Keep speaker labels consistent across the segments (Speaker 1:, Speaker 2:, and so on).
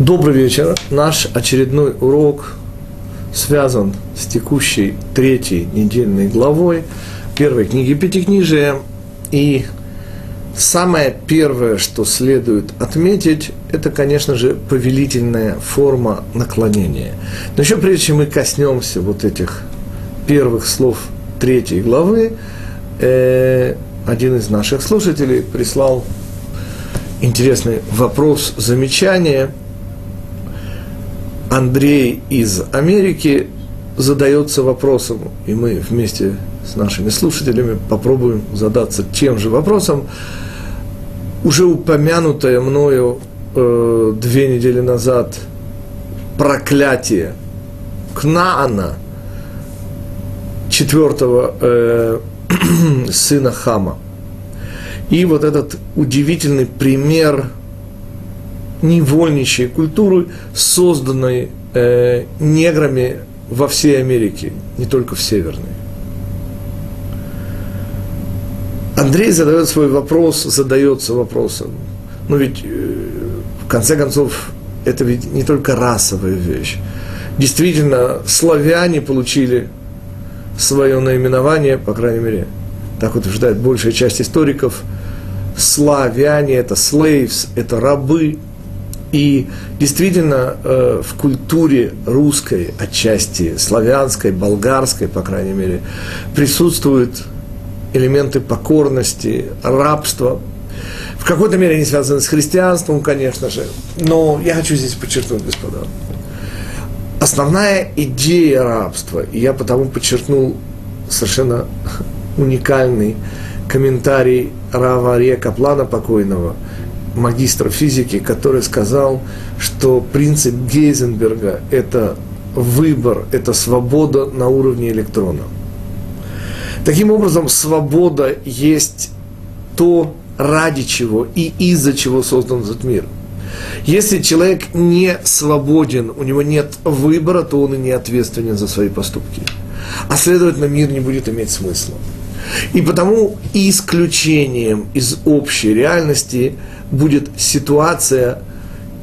Speaker 1: Добрый вечер. Наш очередной урок связан с текущей третьей недельной главой первой книги Пятикнижия. И самое первое, что следует отметить, это, конечно же, повелительная форма наклонения. Но еще прежде чем мы коснемся вот этих первых слов третьей главы, э, один из наших слушателей прислал интересный вопрос, замечание – Андрей из Америки задается вопросом, и мы вместе с нашими слушателями попробуем задаться тем же вопросом. Уже упомянутое мною э, две недели назад проклятие Кнаана, четвертого э, сына Хама. И вот этот удивительный пример – невольничьей культуры, созданной э, неграми во всей Америке, не только в Северной. Андрей задает свой вопрос, задается вопросом. Но ведь, э, в конце концов, это ведь не только расовая вещь. Действительно, славяне получили свое наименование, по крайней мере, так утверждает большая часть историков, славяне – это slaves, это рабы – и действительно э, в культуре русской, отчасти славянской, болгарской, по крайней мере, присутствуют элементы покорности, рабства. В какой-то мере они связаны с христианством, конечно же. Но я хочу здесь подчеркнуть, господа, основная идея рабства, и я потому подчеркнул совершенно уникальный комментарий Рава Ария Каплана покойного – магистра физики, который сказал, что принцип Гейзенберга – это выбор, это свобода на уровне электрона. Таким образом, свобода есть то, ради чего и из-за чего создан этот мир. Если человек не свободен, у него нет выбора, то он и не ответственен за свои поступки. А следовательно, мир не будет иметь смысла. И потому исключением из общей реальности будет ситуация,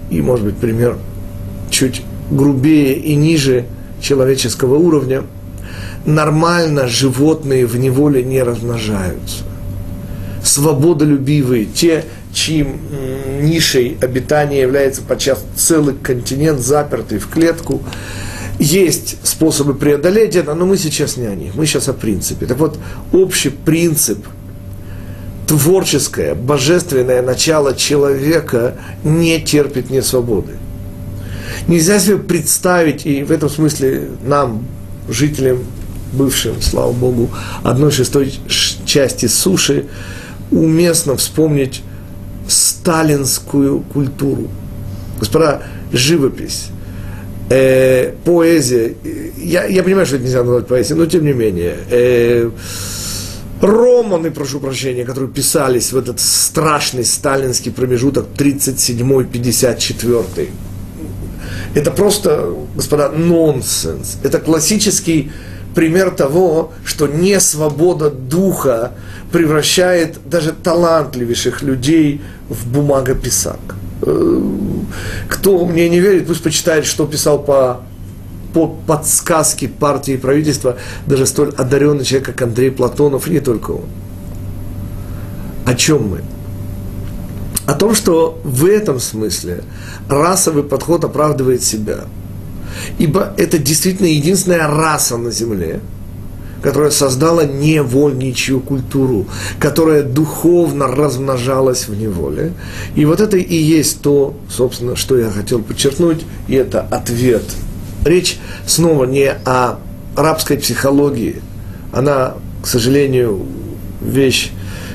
Speaker 1: и, может быть, пример чуть грубее и ниже человеческого уровня, нормально животные в неволе не размножаются. Свободолюбивые, те, чьим нишей обитания является подчас целый континент, запертый в клетку, есть способы преодолеть это, но мы сейчас не о них, мы сейчас о принципе. Так вот, общий принцип – творческое, божественное начало человека не терпит несвободы. Нельзя себе представить, и в этом смысле нам, жителям, бывшим, слава Богу, одной шестой части суши, уместно вспомнить сталинскую культуру. Господа, живопись, э, поэзия, я, я понимаю, что это нельзя назвать поэзией, но тем не менее, э, романы, прошу прощения, которые писались в этот страшный сталинский промежуток 37-54. Это просто, господа, нонсенс. Это классический пример того, что не свобода духа превращает даже талантливейших людей в бумагописак. Кто мне не верит, пусть почитает, что писал по по подсказке партии и правительства даже столь одаренный человек, как Андрей Платонов, и не только он. О чем мы? О том, что в этом смысле расовый подход оправдывает себя. Ибо это действительно единственная раса на Земле, которая создала невольничью культуру, которая духовно размножалась в неволе. И вот это и есть то, собственно, что я хотел подчеркнуть, и это ответ – Речь снова не о арабской психологии. Она, к сожалению, вещь,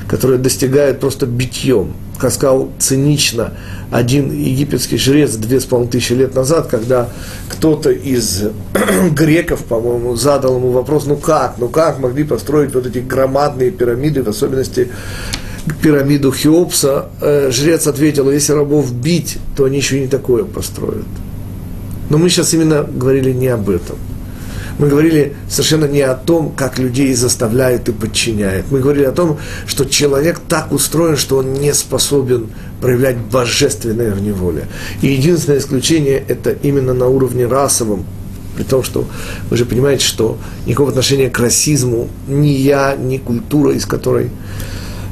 Speaker 1: которая достигает просто битьем. Как сказал цинично один египетский жрец две с половиной тысячи лет назад, когда кто-то из греков, по-моему, задал ему вопрос, ну как, ну как могли построить вот эти громадные пирамиды, в особенности пирамиду Хеопса, э, жрец ответил, если рабов бить, то они еще не такое построят. Но мы сейчас именно говорили не об этом. Мы говорили совершенно не о том, как людей заставляют и подчиняют. Мы говорили о том, что человек так устроен, что он не способен проявлять божественное в неволе. И единственное исключение – это именно на уровне расовом, при том, что вы же понимаете, что никакого отношения к расизму ни я, ни культура, из которой,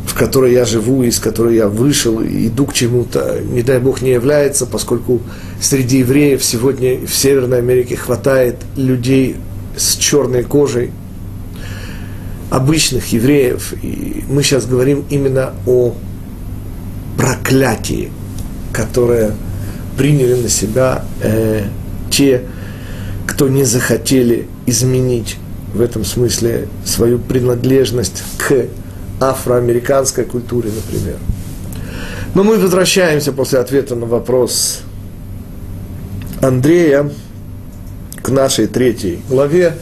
Speaker 1: в которой я живу, из которой я вышел, иду к чему-то, не дай бог, не является, поскольку среди евреев сегодня в Северной Америке хватает людей с черной кожей, обычных евреев. И мы сейчас говорим именно о проклятии, которое приняли на себя э, те, кто не захотели изменить в этом смысле свою принадлежность к афроамериканской культуре, например. Но мы возвращаемся после ответа на вопрос Андрея к нашей третьей главе.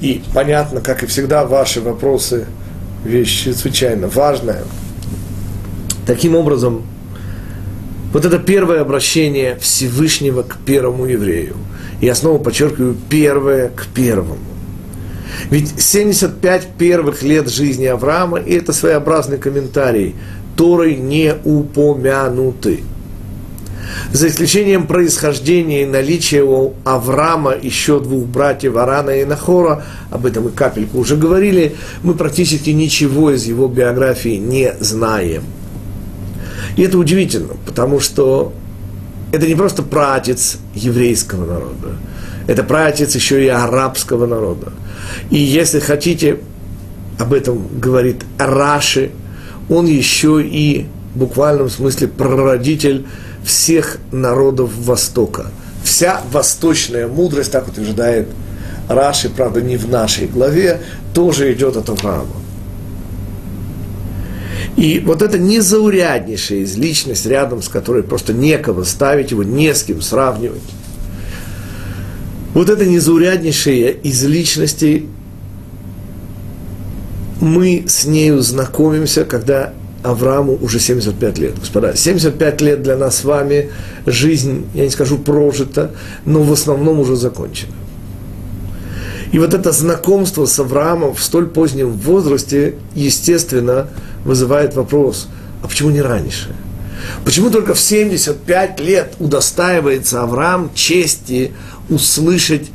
Speaker 1: И понятно, как и всегда, ваши вопросы – вещь чрезвычайно важная. Таким образом, вот это первое обращение Всевышнего к первому еврею. Я снова подчеркиваю, первое к первому. Ведь 75 первых лет жизни Авраама, и это своеобразный комментарий, Торой не упомянуты – за исключением происхождения и наличия у Авраама еще двух братьев Арана и Нахора, об этом мы капельку уже говорили, мы практически ничего из его биографии не знаем. И это удивительно, потому что это не просто пратец еврейского народа, это пратец еще и арабского народа. И если хотите, об этом говорит Раши, он еще и в буквальном смысле прародитель всех народов Востока. Вся восточная мудрость, так утверждает Раши, правда, не в нашей главе, тоже идет от Авраама. И вот эта незауряднейшая из личность, рядом с которой просто некого ставить его, не с кем сравнивать. Вот эта незауряднейшая из личностей, мы с нею знакомимся, когда Аврааму уже 75 лет. Господа, 75 лет для нас с вами, жизнь, я не скажу прожита, но в основном уже закончена. И вот это знакомство с Авраамом в столь позднем возрасте, естественно, вызывает вопрос, а почему не раньше? Почему только в 75 лет удостаивается Авраам чести услышать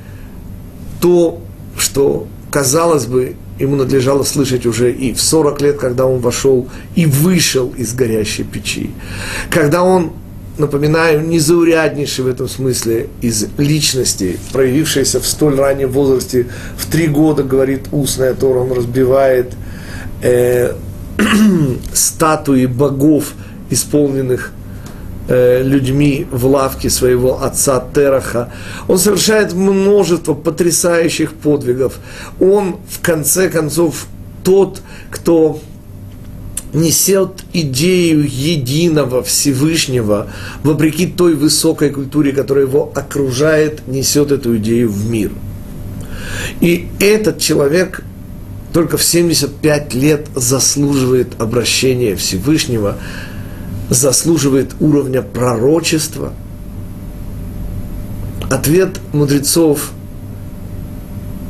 Speaker 1: то, что, казалось бы, ему надлежало слышать уже и в 40 лет, когда он вошел и вышел из горящей печи. Когда он, напоминаю, незауряднейший в этом смысле из личности, проявившийся в столь раннем возрасте, в три года, говорит устная Тора, он разбивает э, статуи богов, исполненных людьми в лавке своего отца Тераха. Он совершает множество потрясающих подвигов. Он, в конце концов, тот, кто несет идею единого Всевышнего, вопреки той высокой культуре, которая его окружает, несет эту идею в мир. И этот человек только в 75 лет заслуживает обращения Всевышнего – заслуживает уровня пророчества? Ответ мудрецов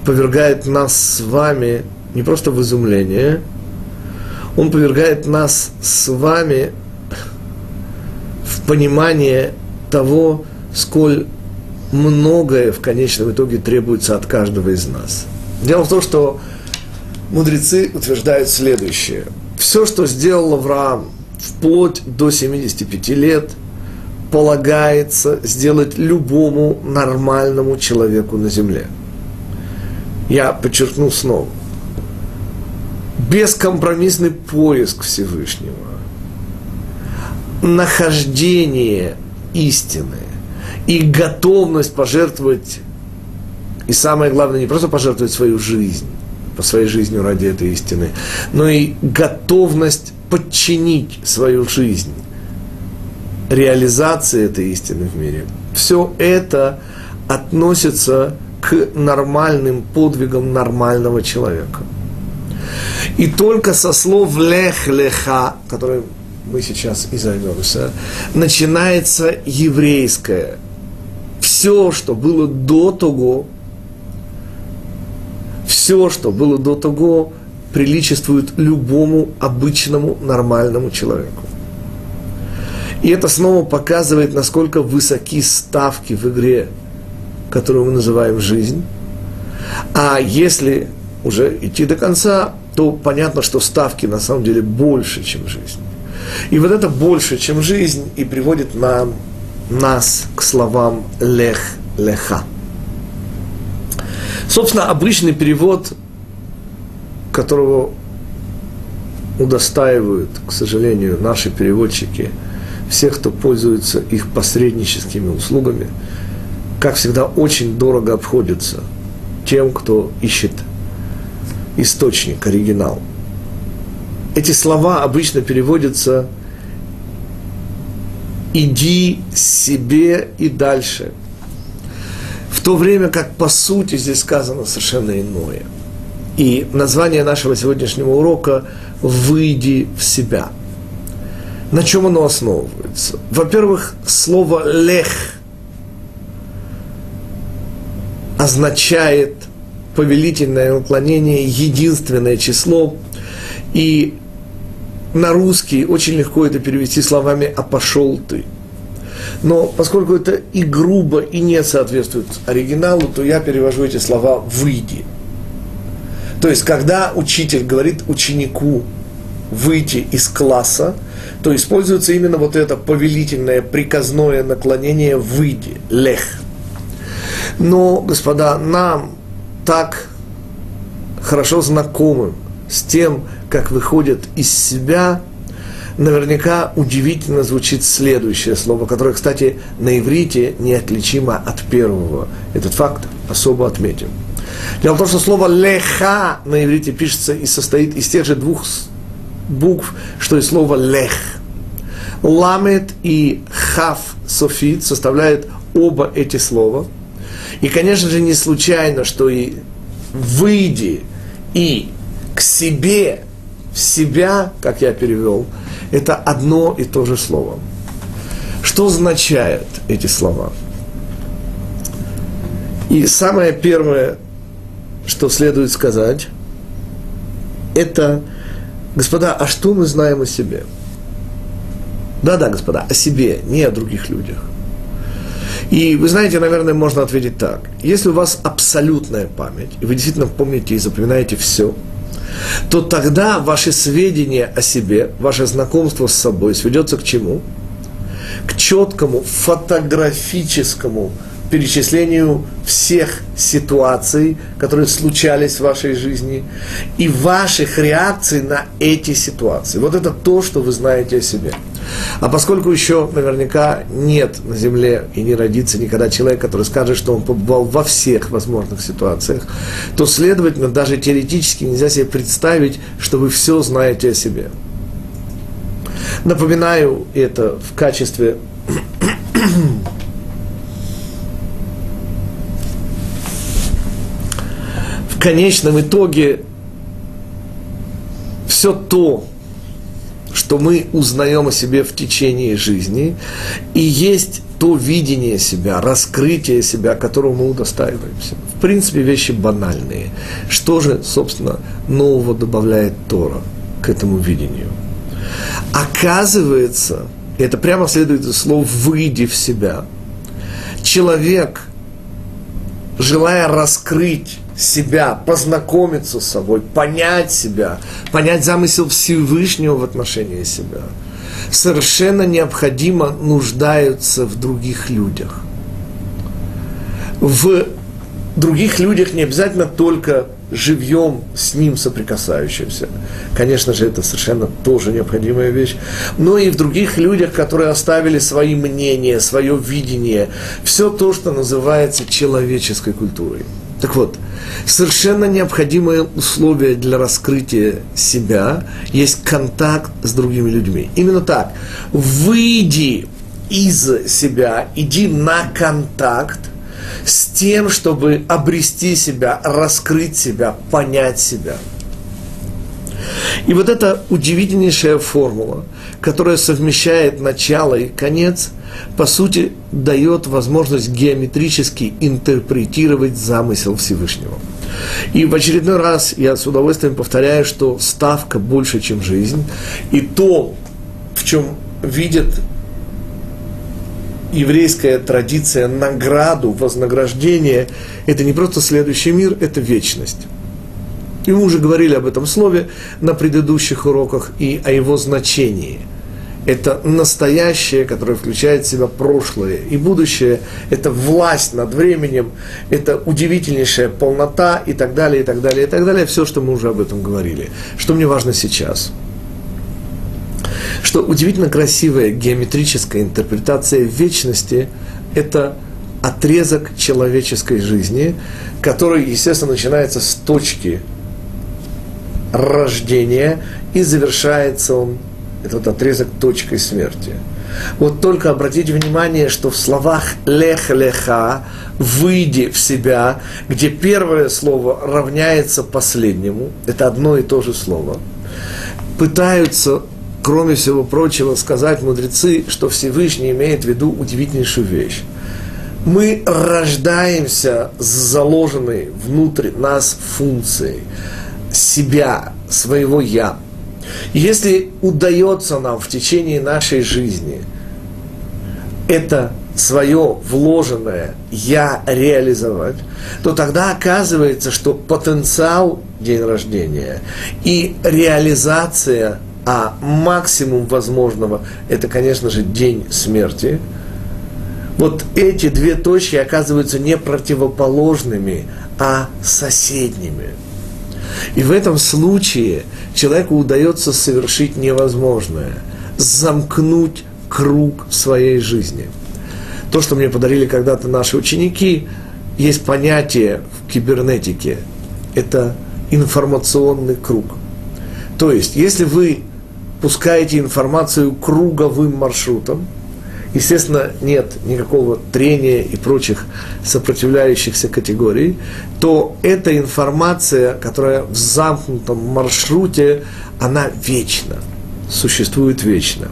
Speaker 1: повергает нас с вами не просто в изумление, он повергает нас с вами в понимание того, сколь многое в конечном итоге требуется от каждого из нас. Дело в том, что мудрецы утверждают следующее. Все, что сделал Авраам – вплоть до 75 лет полагается сделать любому нормальному человеку на земле. Я подчеркну снова. Бескомпромиссный поиск Всевышнего, нахождение истины и готовность пожертвовать, и самое главное, не просто пожертвовать свою жизнь, по своей жизни ради этой истины, но и готовность подчинить свою жизнь реализации этой истины в мире. Все это относится к нормальным подвигам нормального человека. И только со слов лех-леха, которые мы сейчас и займемся, начинается еврейское. Все, что было до того, все, что было до того, приличествует любому обычному нормальному человеку. И это снова показывает, насколько высоки ставки в игре, которую мы называем жизнь. А если уже идти до конца, то понятно, что ставки на самом деле больше, чем жизнь. И вот это больше, чем жизнь, и приводит нам, нас к словам «лех леха». Собственно, обычный перевод, которого удостаивают, к сожалению, наши переводчики, всех, кто пользуется их посредническими услугами, как всегда, очень дорого обходится тем, кто ищет источник, оригинал. Эти слова обычно переводятся «иди себе и дальше», в то время как по сути здесь сказано совершенно иное. И название нашего сегодняшнего урока «Выйди в себя». На чем оно основывается? Во-первых, слово «лех» означает – повелительное наклонение, единственное число. И на русский очень легко это перевести словами «а пошел ты». Но поскольку это и грубо, и не соответствует оригиналу, то я перевожу эти слова «выйди». То есть, когда учитель говорит ученику выйти из класса, то используется именно вот это повелительное, приказное наклонение «выйди», «лех». Но, господа, нам так хорошо знакомым с тем, как выходят из себя, наверняка удивительно звучит следующее слово, которое, кстати, на иврите неотличимо от первого. Этот факт особо отметим. Дело в том, что слово «леха» на иврите пишется и состоит из тех же двух букв, что и слово «лех». Ламет и хав софит составляют оба эти слова – и, конечно же, не случайно, что и выйди и к себе, в себя, как я перевел, это одно и то же слово. Что означают эти слова? И самое первое, что следует сказать, это, господа, а что мы знаем о себе? Да-да, господа, о себе, не о других людях. И вы знаете, наверное, можно ответить так. Если у вас абсолютная память, и вы действительно помните и запоминаете все, то тогда ваши сведения о себе, ваше знакомство с собой сведется к чему? К четкому фотографическому перечислению всех ситуаций, которые случались в вашей жизни, и ваших реакций на эти ситуации. Вот это то, что вы знаете о себе. А поскольку еще наверняка нет на Земле и не родится никогда человек, который скажет, что он побывал во всех возможных ситуациях, то, следовательно, даже теоретически нельзя себе представить, что вы все знаете о себе. Напоминаю это в качестве конечном итоге все то, что мы узнаем о себе в течение жизни, и есть то видение себя, раскрытие себя, которого мы удостаиваемся. В принципе, вещи банальные. Что же, собственно, нового добавляет Тора к этому видению? Оказывается, это прямо следует из слов «выйди в себя», человек, желая раскрыть себя, познакомиться с собой, понять себя, понять замысел Всевышнего в отношении себя, совершенно необходимо нуждаются в других людях. В других людях не обязательно только живьем с ним соприкасающимся. Конечно же, это совершенно тоже необходимая вещь. Но и в других людях, которые оставили свои мнения, свое видение, все то, что называется человеческой культурой. Так вот, совершенно необходимое условие для раскрытия себя есть контакт с другими людьми. Именно так. Выйди из себя, иди на контакт с тем, чтобы обрести себя, раскрыть себя, понять себя. И вот эта удивительнейшая формула, которая совмещает начало и конец – по сути, дает возможность геометрически интерпретировать замысел Всевышнего. И в очередной раз я с удовольствием повторяю, что ставка больше, чем жизнь. И то, в чем видит еврейская традиция награду, вознаграждение, это не просто следующий мир, это вечность. И мы уже говорили об этом слове на предыдущих уроках и о его значении. Это настоящее, которое включает в себя прошлое и будущее. Это власть над временем, это удивительнейшая полнота и так далее, и так далее, и так далее. Все, что мы уже об этом говорили. Что мне важно сейчас – что удивительно красивая геометрическая интерпретация вечности – это отрезок человеческой жизни, который, естественно, начинается с точки рождения и завершается он, этот отрезок, точкой смерти. Вот только обратите внимание, что в словах «лех-леха» «выйди в себя», где первое слово равняется последнему, это одно и то же слово, пытаются кроме всего прочего, сказать мудрецы, что Всевышний имеет в виду удивительнейшую вещь. Мы рождаемся с заложенной внутрь нас функцией себя, своего «я». Если удается нам в течение нашей жизни это свое вложенное «я» реализовать, то тогда оказывается, что потенциал день рождения и реализация – а максимум возможного – это, конечно же, день смерти. Вот эти две точки оказываются не противоположными, а соседними. И в этом случае человеку удается совершить невозможное – замкнуть круг своей жизни. То, что мне подарили когда-то наши ученики, есть понятие в кибернетике – это информационный круг. То есть, если вы пускаете информацию круговым маршрутом, естественно, нет никакого трения и прочих сопротивляющихся категорий, то эта информация, которая в замкнутом маршруте, она вечна, существует вечно.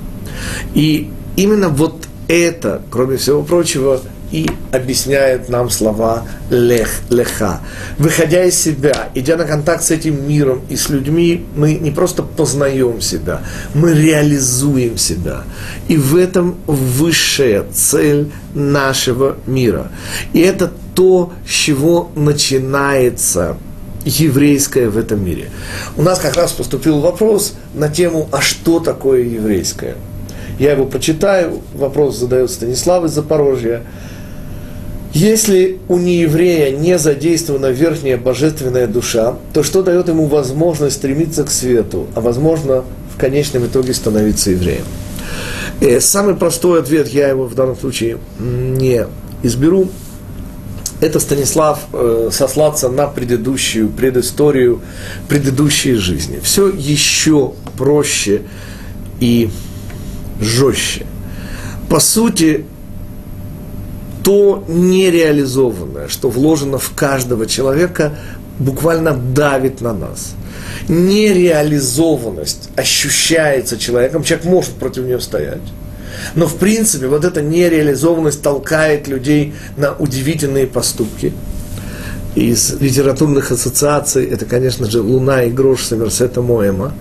Speaker 1: И именно вот это, кроме всего прочего, и объясняет нам слова лех, леха. Выходя из себя, идя на контакт с этим миром и с людьми, мы не просто познаем себя, мы реализуем себя. И в этом высшая цель нашего мира. И это то, с чего начинается еврейское в этом мире. У нас как раз поступил вопрос на тему, а что такое еврейское? Я его почитаю, вопрос задает Станислав из Запорожья – если у нееврея не задействована верхняя божественная душа, то что дает ему возможность стремиться к свету, а возможно в конечном итоге становиться евреем? И э, самый простой ответ, я его в данном случае не изберу, это Станислав э, сослаться на предыдущую предысторию предыдущей жизни. Все еще проще и жестче. По сути, то нереализованное, что вложено в каждого человека, буквально давит на нас. Нереализованность ощущается человеком, человек может против нее стоять. Но в принципе вот эта нереализованность толкает людей на удивительные поступки. Из литературных ассоциаций это, конечно же, «Луна и грош» Сомерсета Моэма,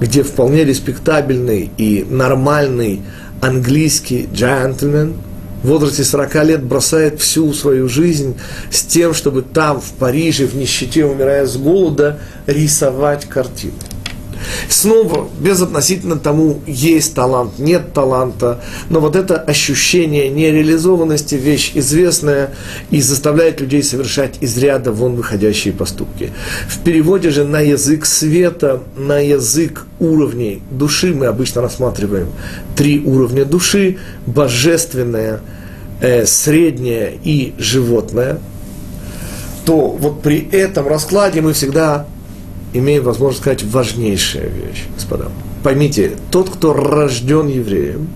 Speaker 1: где вполне респектабельный и нормальный английский джентльмен – в возрасте 40 лет бросает всю свою жизнь с тем, чтобы там, в Париже, в нищете, умирая с голода, рисовать картины. Снова, безотносительно тому, есть талант, нет таланта, но вот это ощущение нереализованности, вещь известная и заставляет людей совершать из ряда вон выходящие поступки. В переводе же на язык света, на язык уровней души мы обычно рассматриваем три уровня души, божественное, э, среднее и животное, то вот при этом раскладе мы всегда имеем возможность сказать важнейшая вещь, господа. Поймите, тот, кто рожден евреем,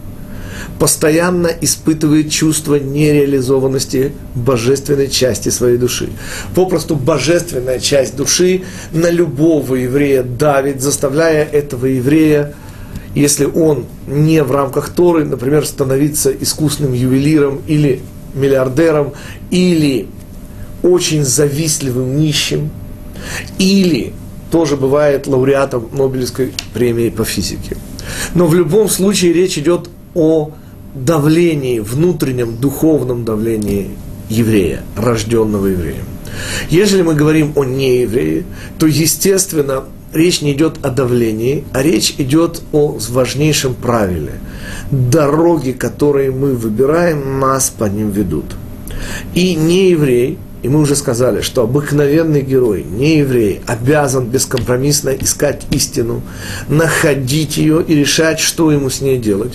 Speaker 1: постоянно испытывает чувство нереализованности божественной части своей души. Попросту божественная часть души на любого еврея давит, заставляя этого еврея, если он не в рамках Торы, например, становиться искусным ювелиром или миллиардером, или очень завистливым нищим – Или тоже бывает лауреатом Нобелевской премии по физике. Но в любом случае речь идет о давлении, внутреннем духовном давлении еврея, рожденного евреем. Если мы говорим о нееврее, то, естественно, речь не идет о давлении, а речь идет о важнейшем правиле. Дороги, которые мы выбираем, нас по ним ведут. И нееврей, и мы уже сказали, что обыкновенный герой, не еврей, обязан бескомпромиссно искать истину, находить ее и решать, что ему с ней делать.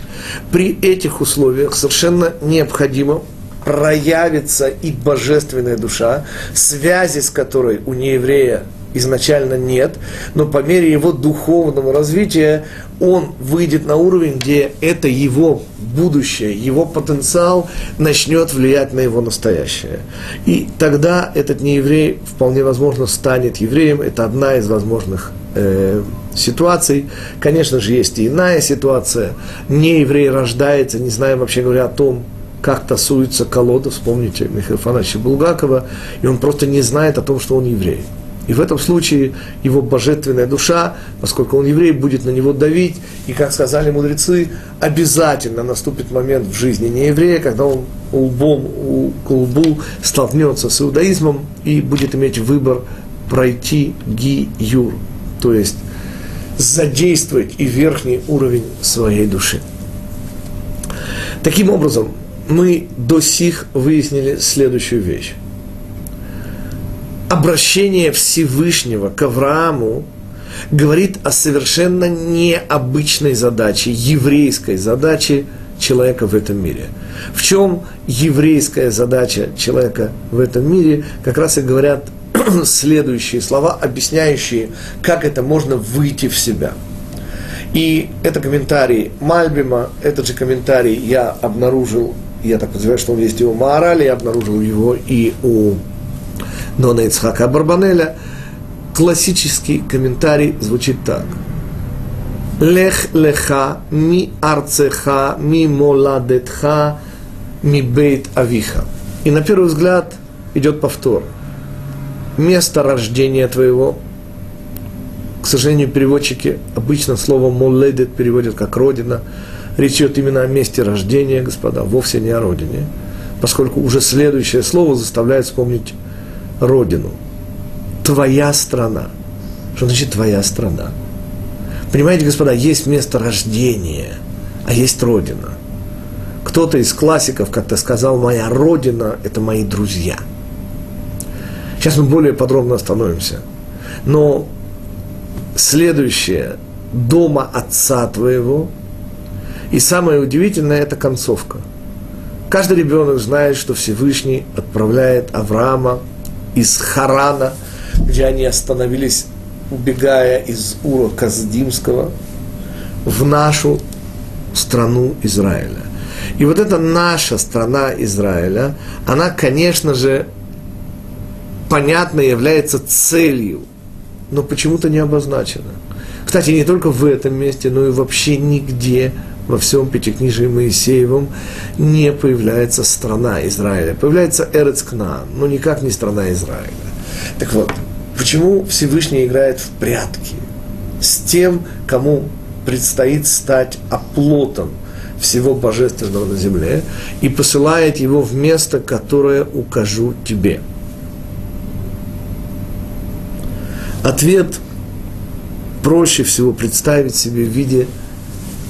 Speaker 1: При этих условиях совершенно необходимо проявится и божественная душа, связи с которой у нееврея изначально нет, но по мере его духовного развития он выйдет на уровень, где это его будущее, его потенциал начнет влиять на его настоящее. И тогда этот нееврей вполне возможно станет евреем. Это одна из возможных э, ситуаций. Конечно же, есть и иная ситуация. Нееврей рождается, не зная вообще говоря о том, как тасуется колода, вспомните Михаила Фановича Булгакова, и он просто не знает о том, что он еврей. И в этом случае его божественная душа, поскольку он еврей, будет на него давить. И, как сказали мудрецы, обязательно наступит момент в жизни нееврея, когда он лбом у лбу столкнется с иудаизмом и будет иметь выбор пройти ги-юр, то есть задействовать и верхний уровень своей души. Таким образом, мы до сих выяснили следующую вещь обращение Всевышнего к Аврааму говорит о совершенно необычной задаче, еврейской задаче человека в этом мире. В чем еврейская задача человека в этом мире, как раз и говорят следующие слова, объясняющие, как это можно выйти в себя. И это комментарий Мальбима, этот же комментарий я обнаружил, я так подозреваю, что он есть и у Маорали, я обнаружил его и у Нона Ицхака Барбанеля, классический комментарий звучит так. Лех леха ми арцеха ми моладетха ми бейт авиха. И на первый взгляд идет повтор. Место рождения твоего. К сожалению, переводчики обычно слово моледет переводят как родина. Речь идет именно о месте рождения, господа, вовсе не о родине. Поскольку уже следующее слово заставляет вспомнить родину. Твоя страна. Что значит твоя страна? Понимаете, господа, есть место рождения, а есть родина. Кто-то из классиков как-то сказал, моя родина – это мои друзья. Сейчас мы более подробно остановимся. Но следующее – дома отца твоего. И самое удивительное – это концовка. Каждый ребенок знает, что Всевышний отправляет Авраама из Харана, где они остановились, убегая из Ура Каздимского, в нашу страну Израиля. И вот эта наша страна Израиля, она, конечно же, понятно является целью, но почему-то не обозначена. Кстати, не только в этом месте, но и вообще нигде во всем Пятикнижии Моисеевом не появляется страна Израиля. Появляется Эрецкна, но никак не страна Израиля. Так вот, почему Всевышний играет в прятки с тем, кому предстоит стать оплотом всего божественного на земле и посылает его в место, которое укажу тебе. Ответ проще всего представить себе в виде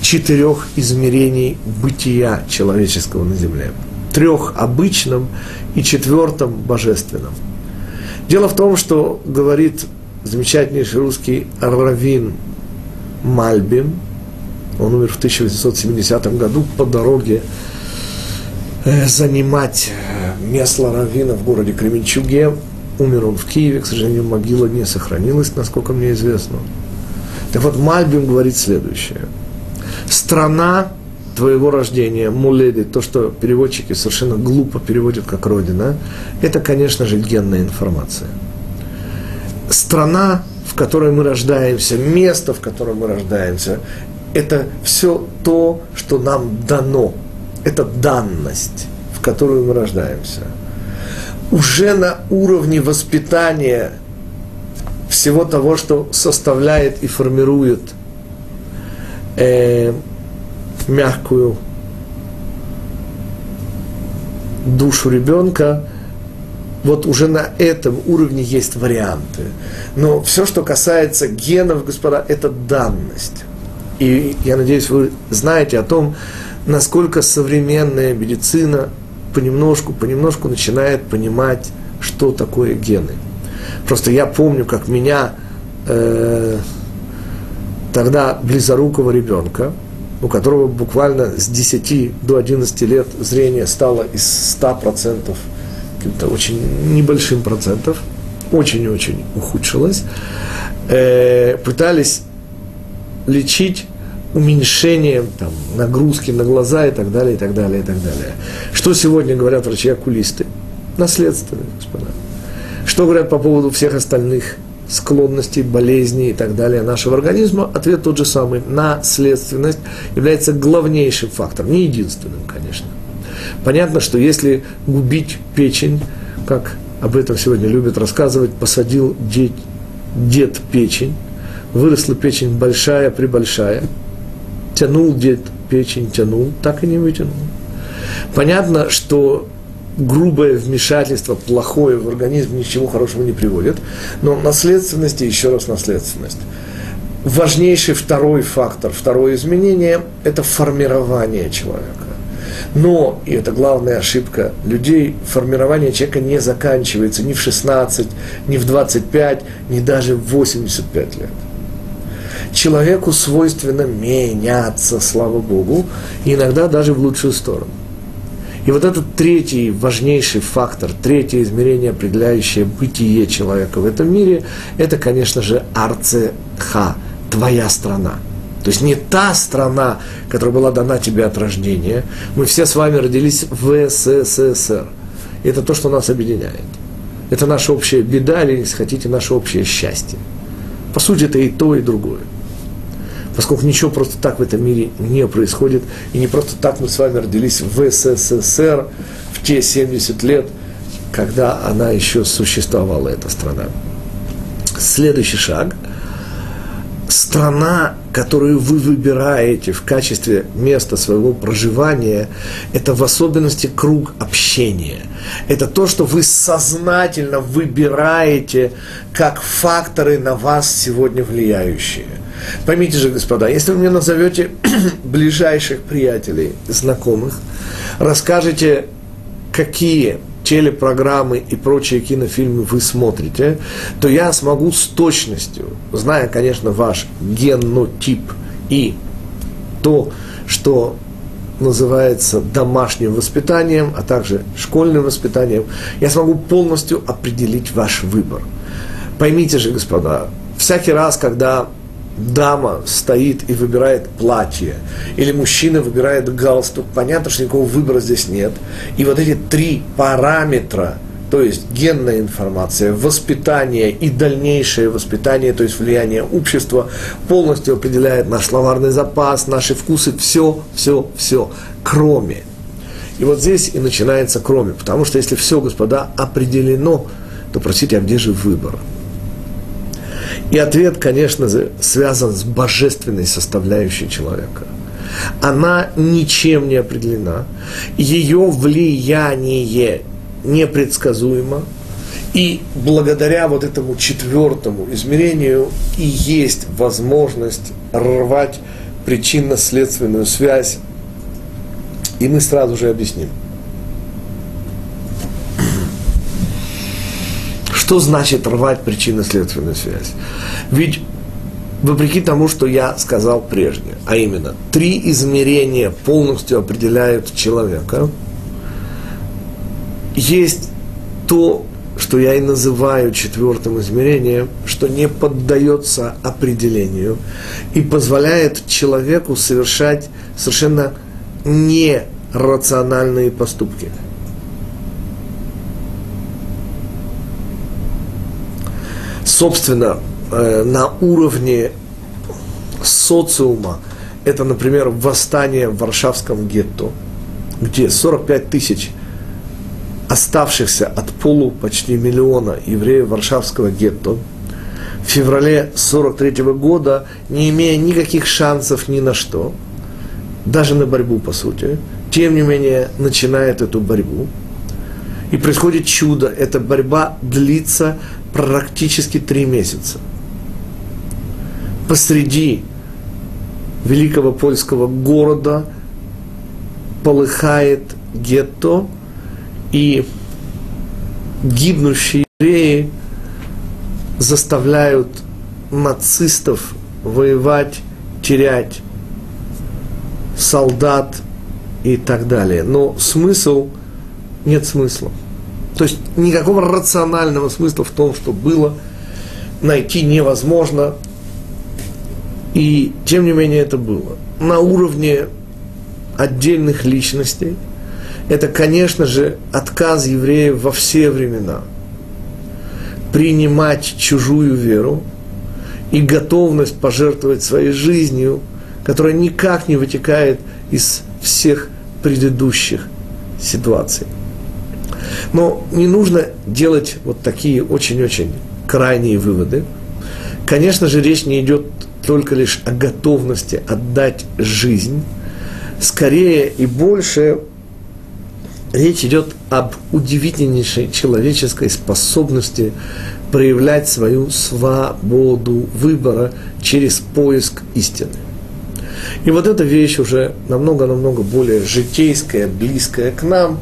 Speaker 1: четырех измерений бытия человеческого на земле. Трех обычном и четвертом божественном. Дело в том, что говорит замечательнейший русский Равин Мальбим, он умер в 1870 году по дороге э, занимать э, место Равина в городе Кременчуге. Умер он в Киеве, к сожалению, могила не сохранилась, насколько мне известно. Так вот, Мальбим говорит следующее – страна твоего рождения, муледи, то, что переводчики совершенно глупо переводят как родина, это, конечно же, генная информация. Страна, в которой мы рождаемся, место, в котором мы рождаемся, это все то, что нам дано. Это данность, в которую мы рождаемся. Уже на уровне воспитания всего того, что составляет и формирует э, мягкую душу ребенка, вот уже на этом уровне есть варианты. Но все, что касается генов, господа, это данность. И я надеюсь, вы знаете о том, насколько современная медицина понемножку, понемножку начинает понимать, что такое гены. Просто я помню, как меня э, тогда близорукого ребенка, у которого буквально с 10 до 11 лет зрение стало из 100% каким-то очень небольшим процентом, очень-очень ухудшилось, э, пытались лечить уменьшением там, нагрузки на глаза и так далее, и так далее, и так далее. Что сегодня говорят врачи-окулисты? Наследственные, господа. Что говорят по поводу всех остальных склонностей, болезней и так далее нашего организма? Ответ тот же самый. Наследственность является главнейшим фактором, не единственным, конечно. Понятно, что если губить печень, как об этом сегодня любят рассказывать, посадил дед, дед печень, выросла печень большая, прибольшая, тянул дед печень, тянул, так и не вытянул. Понятно, что грубое вмешательство, плохое в организм ничего хорошего не приводит, но наследственность и еще раз наследственность. Важнейший второй фактор, второе изменение – это формирование человека. Но, и это главная ошибка людей, формирование человека не заканчивается ни в 16, ни в 25, ни даже в 85 лет. Человеку свойственно меняться, слава Богу, и иногда даже в лучшую сторону. И вот этот третий важнейший фактор, третье измерение, определяющее бытие человека в этом мире, это, конечно же, арцеха, твоя страна – то есть не та страна, которая была дана тебе от рождения. Мы все с вами родились в СССР. Это то, что нас объединяет. Это наша общая беда, или, если хотите, наше общее счастье. По сути, это и то, и другое. Поскольку ничего просто так в этом мире не происходит, и не просто так мы с вами родились в СССР в те 70 лет, когда она еще существовала, эта страна. Следующий шаг – страна, которую вы выбираете в качестве места своего проживания, это в особенности круг общения. Это то, что вы сознательно выбираете как факторы на вас сегодня влияющие. Поймите же, господа, если вы мне назовете ближайших приятелей, знакомых, расскажете, какие телепрограммы и прочие кинофильмы вы смотрите, то я смогу с точностью, зная, конечно, ваш генотип и то, что называется домашним воспитанием, а также школьным воспитанием, я смогу полностью определить ваш выбор. Поймите же, господа, всякий раз, когда дама стоит и выбирает платье, или мужчина выбирает галстук, понятно, что никакого выбора здесь нет. И вот эти три параметра, то есть генная информация, воспитание и дальнейшее воспитание, то есть влияние общества, полностью определяет наш словарный запас, наши вкусы, все, все, все, кроме. И вот здесь и начинается кроме, потому что если все, господа, определено, то, простите, а где же выбор? И ответ, конечно связан с божественной составляющей человека. Она ничем не определена, ее влияние непредсказуемо, и благодаря вот этому четвертому измерению и есть возможность рвать причинно-следственную связь. И мы сразу же объясним – Что значит рвать причинно-следственную связь? Ведь вопреки тому, что я сказал прежде, а именно, три измерения полностью определяют человека, есть то, что я и называю четвертым измерением, что не поддается определению и позволяет человеку совершать совершенно нерациональные поступки – собственно, э, на уровне социума, это, например, восстание в Варшавском гетто, где 45 тысяч оставшихся от полу почти миллиона евреев Варшавского гетто в феврале 43 года, не имея никаких шансов ни на что, даже на борьбу, по сути, тем не менее начинает эту борьбу. И происходит чудо. Эта борьба длится практически три месяца. Посреди великого польского города полыхает гетто, и гибнущие евреи заставляют нацистов воевать, терять солдат и так далее. Но смысл, нет смысла. То есть никакого рационального смысла в том, что было, найти невозможно. И тем не менее это было. На уровне отдельных личностей – это, конечно же, отказ евреев во все времена принимать чужую веру и готовность пожертвовать своей жизнью, которая никак не вытекает из всех предыдущих ситуаций. Но не нужно делать вот такие очень-очень крайние выводы. Конечно же, речь не идет только лишь о готовности отдать жизнь. Скорее и больше речь идет об удивительнейшей человеческой способности проявлять свою свободу выбора через поиск истины. И вот эта вещь уже намного-намного более житейская, близкая к нам.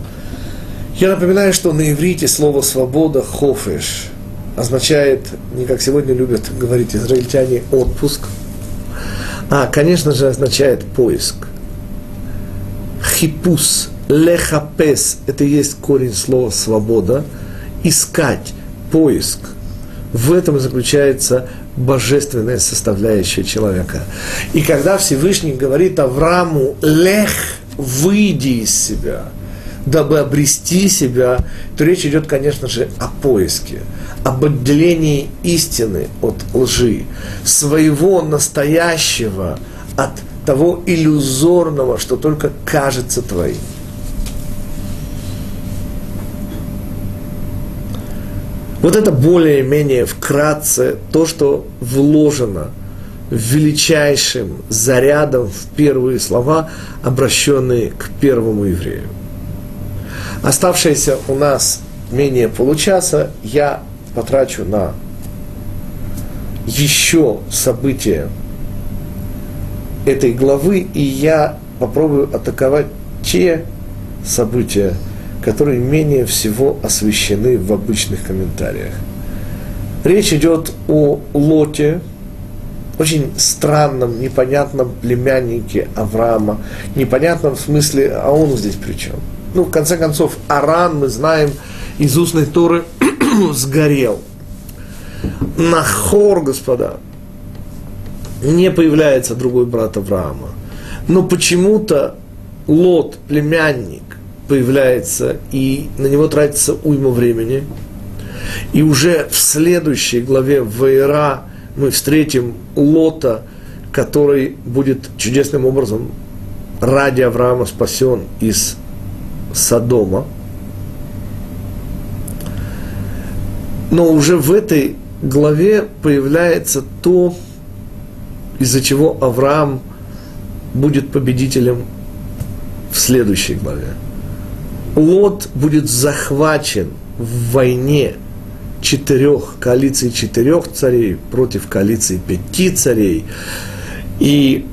Speaker 1: Я напоминаю, что на иврите слово «свобода» – «хофеш» означает, не как сегодня любят говорить израильтяне, отпуск, а, конечно же, означает поиск. Хипус Лехапес – это и есть корень слова «свобода», искать, поиск. В этом и заключается божественная составляющая человека. И когда Всевышний говорит Аврааму «Лех, выйди из себя», дабы обрести себя, то речь идет, конечно же, о поиске, об отделении истины от лжи, своего настоящего от того иллюзорного, что только кажется твоим. Вот это более-менее вкратце то, что вложено величайшим зарядом в первые слова, обращенные к первому еврею. Оставшееся у нас менее получаса я потрачу на еще события этой главы, и я попробую атаковать те события, которые менее всего освещены в обычных комментариях. Речь идет о Лоте, очень странном, непонятном племяннике Авраама, непонятном в смысле, а он здесь при чем? Ну, в конце концов, Аран, мы знаем, из устной Торы сгорел. Нахор, господа, не появляется другой брат Авраама. Но почему-то Лот, племянник, появляется, и на него тратится уйма времени. И уже в следующей главе Ваера мы встретим Лота, который будет чудесным образом ради Авраама спасен из Содома. Но уже в этой главе появляется то, из-за чего Авраам будет победителем в следующей главе. Лот будет захвачен в войне четырех, коалиции четырех царей против коалиции пяти царей. И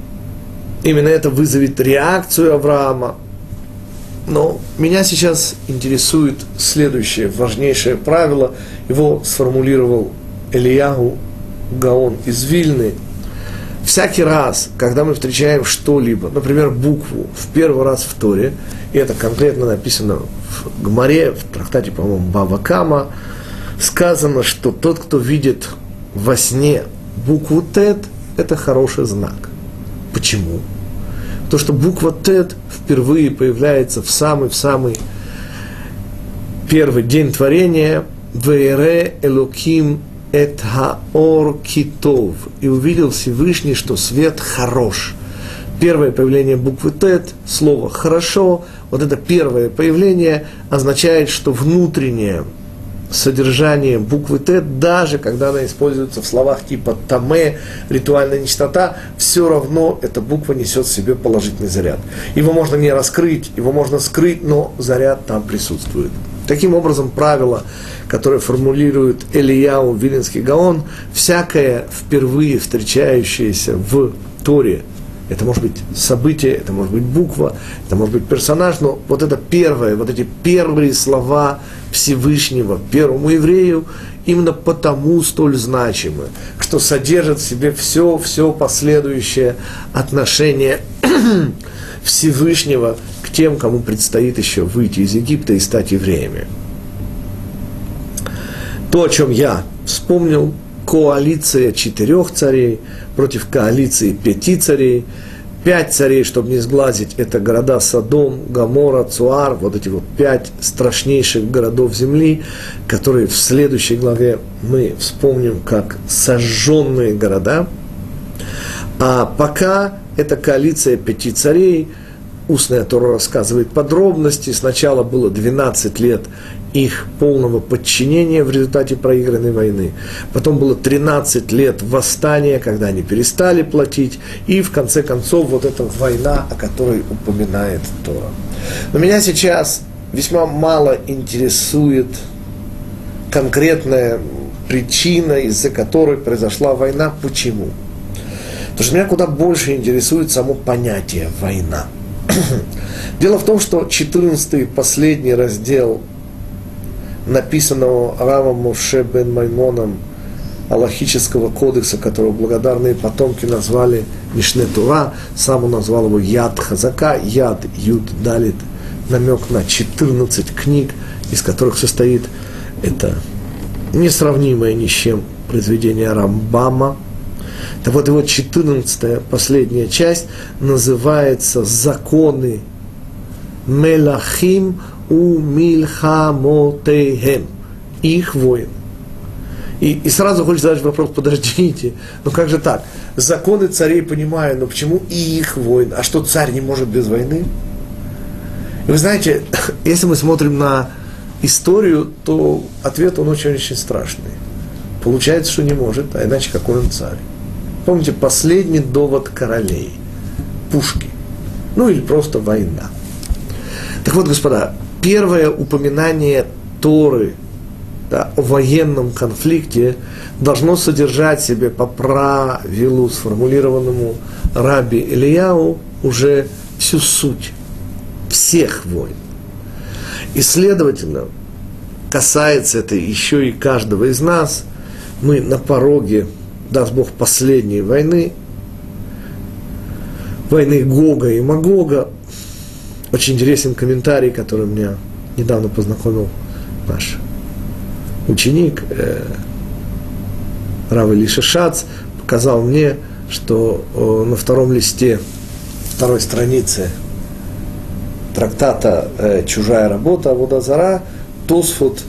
Speaker 1: именно это вызовет реакцию Авраама. Но меня сейчас интересует следующее важнейшее правило. Его сформулировал Ильягу Гаон из Вильны. Всякий раз, когда мы встречаем что-либо, например, букву в первый раз в Торе, и это конкретно написано в Гмаре, в трактате, по-моему, Бавакама, сказано, что тот, кто видит во сне букву Тет, это хороший знак. Почему? То, что буква Тет впервые появляется в самый-в самый первый день творения, Вейре Элоким Эт Хаор Китов. И увидел Всевышний, что свет хорош. Первое появление буквы Тет, слово «хорошо», вот это первое появление означает, что внутреннее содержание буквы Т, даже когда она используется в словах типа «таме», «ритуальная нечистота», все равно эта буква несет в себе положительный заряд. Его можно не раскрыть, его можно скрыть, но заряд там присутствует. Таким образом, правило, которое формулирует Элияу Вилинский Гаон, всякое впервые встречающееся в Торе – это может быть событие, это может быть буква, это может быть персонаж, но вот это первое, вот эти первые слова Всевышнего первому еврею именно потому столь значимы, что содержит в себе все, все последующее отношение Всевышнего к тем, кому предстоит еще выйти из Египта и стать евреями. То, о чем я вспомнил, коалиция четырех царей против коалиции пяти царей. Пять царей, чтобы не сглазить, это города Содом, Гамора, Цуар, вот эти вот пять страшнейших городов земли, которые в следующей главе мы вспомним как сожженные города. А пока это коалиция пяти царей, устная Тора рассказывает подробности. Сначала было 12 лет их полного подчинения в результате проигранной войны. Потом было 13 лет восстания, когда они перестали платить. И в конце концов вот эта война, о которой упоминает Тора. Но меня сейчас весьма мало интересует конкретная причина, из-за которой произошла война. Почему? Потому что меня куда больше интересует само понятие «война». Дело в том, что 14 последний раздел написанного Равом Мовше бен Маймоном Аллахического кодекса, которого благодарные потомки назвали Мишне Тура, сам он назвал его Яд Хазака, Яд Юд Далит, намек на 14 книг, из которых состоит это несравнимое ни с чем произведение Рамбама. Так вот, его 14 последняя часть называется «Законы Мелахим у мильхамотейхем, их воин. И, и сразу хочется задать вопрос, подождите, ну как же так? Законы царей понимаю, но почему и их воин? А что царь не может без войны? И вы знаете, если мы смотрим на историю, то ответ он очень-очень страшный. Получается, что не может, а иначе какой он царь? Помните, последний довод королей, пушки, ну или просто война. Так вот, господа, первое упоминание Торы да, о военном конфликте должно содержать в себе по правилу, сформулированному Раби Ильяу, уже всю суть всех войн. И, следовательно, касается это еще и каждого из нас, мы на пороге, даст Бог, последней войны, войны Гога и Магога, очень интересен комментарий, который меня недавно познакомил наш ученик э, Рав Илиша Шац, показал мне, что э, на втором листе второй страницы трактата э, «Чужая работа» Аводазара Тосфот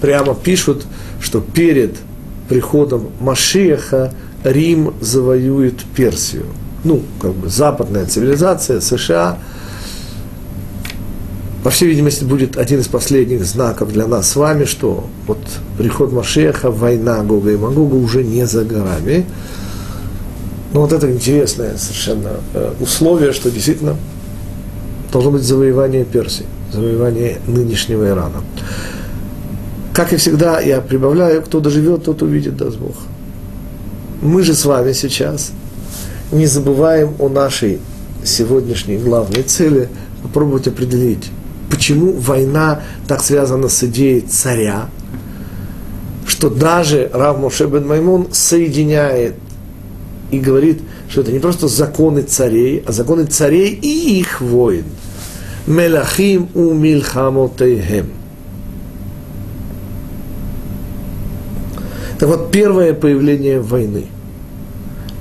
Speaker 1: прямо пишут, что перед приходом Машиеха Рим завоюет Персию. Ну, как бы западная цивилизация, США – по всей видимости, будет один из последних знаков для нас с вами, что вот приход Машеха, война Гога и Магога уже не за горами. Но вот это интересное совершенно э, условие, что действительно должно быть завоевание Персии, завоевание нынешнего Ирана. Как и всегда, я прибавляю, кто доживет, тот увидит, даст Бог. Мы же с вами сейчас не забываем о нашей сегодняшней главной цели, попробовать определить, почему война так связана с идеей царя, что даже Рав Моше бен Маймон соединяет и говорит, что это не просто законы царей, а законы царей и их воин. Мелахим у мильхамотейхем. Так вот, первое появление войны.